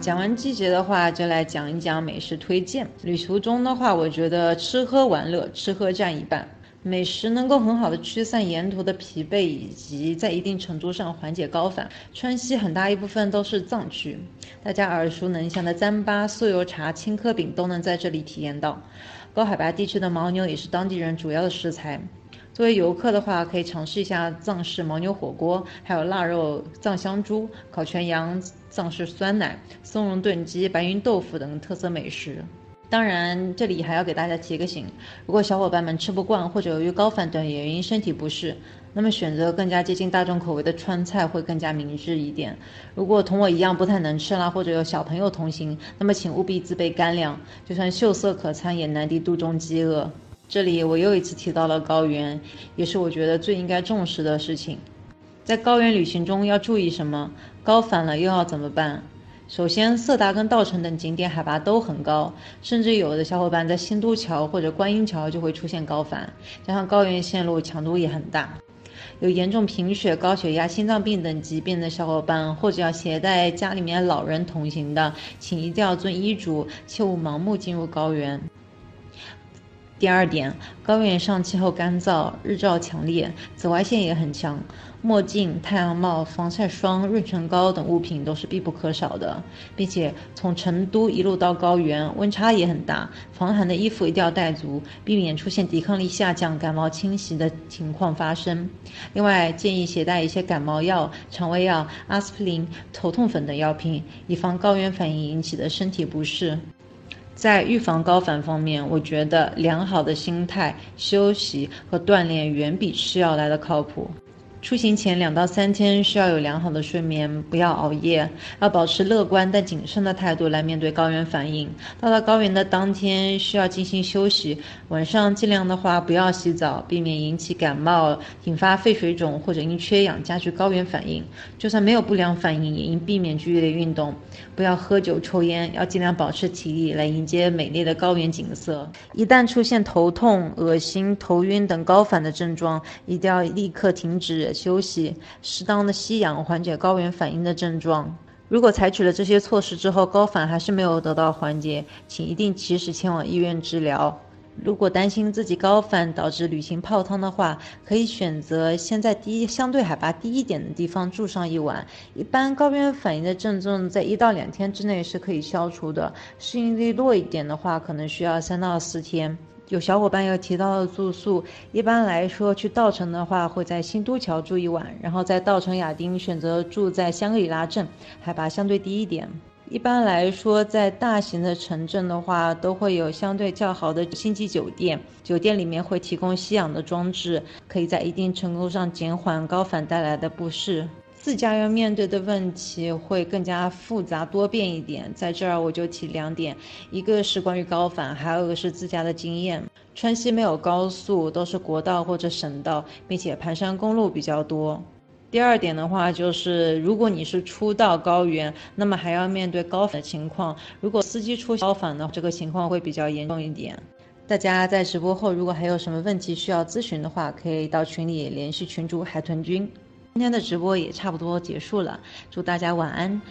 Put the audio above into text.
讲完季节的话，就来讲一讲美食推荐。旅途中的话，我觉得吃喝玩乐，吃喝占一半。美食能够很好的驱散沿途的疲惫，以及在一定程度上缓解高反。川西很大一部分都是藏区，大家耳熟能详的糌粑、酥油茶、青稞饼都能在这里体验到。高海拔地区的牦牛也是当地人主要的食材。作为游客的话，可以尝试一下藏式牦牛火锅，还有腊肉藏香猪、烤全羊、藏式酸奶、松茸炖鸡、白云豆腐等特色美食。当然，这里还要给大家提个醒：如果小伙伴们吃不惯，或者由于高反等原因身体不适，那么选择更加接近大众口味的川菜会更加明智一点。如果同我一样不太能吃辣，或者有小朋友同行，那么请务必自备干粮，就算秀色可餐，也难敌肚中饥饿。这里我又一次提到了高原，也是我觉得最应该重视的事情。在高原旅行中要注意什么？高反了又要怎么办？首先，色达跟稻城等景点海拔都很高，甚至有的小伙伴在新都桥或者观音桥就会出现高反，加上高原线路强度也很大，有严重贫血、高血压、心脏病等疾病的小伙伴，或者要携带家里面老人同行的，请一定要遵医嘱，切勿盲目进入高原。第二点，高原上气候干燥，日照强烈，紫外线也很强，墨镜、太阳帽、防晒霜、润唇膏等物品都是必不可少的。并且从成都一路到高原，温差也很大，防寒的衣服一定要带足，避免出现抵抗力下降、感冒侵袭的情况发生。另外，建议携带一些感冒药、肠胃药、阿司匹林、头痛粉等药品，以防高原反应引起的身体不适。在预防高反方面，我觉得良好的心态、休息和锻炼远比吃药来的靠谱。出行前两到三天需要有良好的睡眠，不要熬夜，要保持乐观但谨慎的态度来面对高原反应。到达高原的当天需要进行休息，晚上尽量的话不要洗澡，避免引起感冒、引发肺水肿或者因缺氧加剧高原反应。就算没有不良反应，也应避免剧烈运动，不要喝酒抽烟，要尽量保持体力来迎接美丽的高原景色。一旦出现头痛、恶心、头晕等高反的症状，一定要立刻停止。休息，适当的吸氧，缓解高原反应的症状。如果采取了这些措施之后，高反还是没有得到缓解，请一定及时前往医院治疗。如果担心自己高反导致旅行泡汤的话，可以选择先在低相对海拔低一点的地方住上一晚。一般高原反应的症状在一到两天之内是可以消除的，适应力弱一点的话，可能需要三到四天。有小伙伴又提到了住宿，一般来说去稻城的话，会在新都桥住一晚，然后在稻城亚丁选择住在香格里拉镇，海拔相对低一点。一般来说，在大型的城镇的话，都会有相对较好的星级酒店，酒店里面会提供吸氧的装置，可以在一定程度上减缓高反带来的不适。自驾要面对的问题会更加复杂多变一点，在这儿我就提两点，一个是关于高反，还有一个是自驾的经验。川西没有高速，都是国道或者省道，并且盘山公路比较多。第二点的话就是，如果你是初到高原，那么还要面对高反的情况，如果司机出高反呢，这个情况会比较严重一点。大家在直播后如果还有什么问题需要咨询的话，可以到群里联系群主海豚君。今天的直播也差不多结束了，祝大家晚安，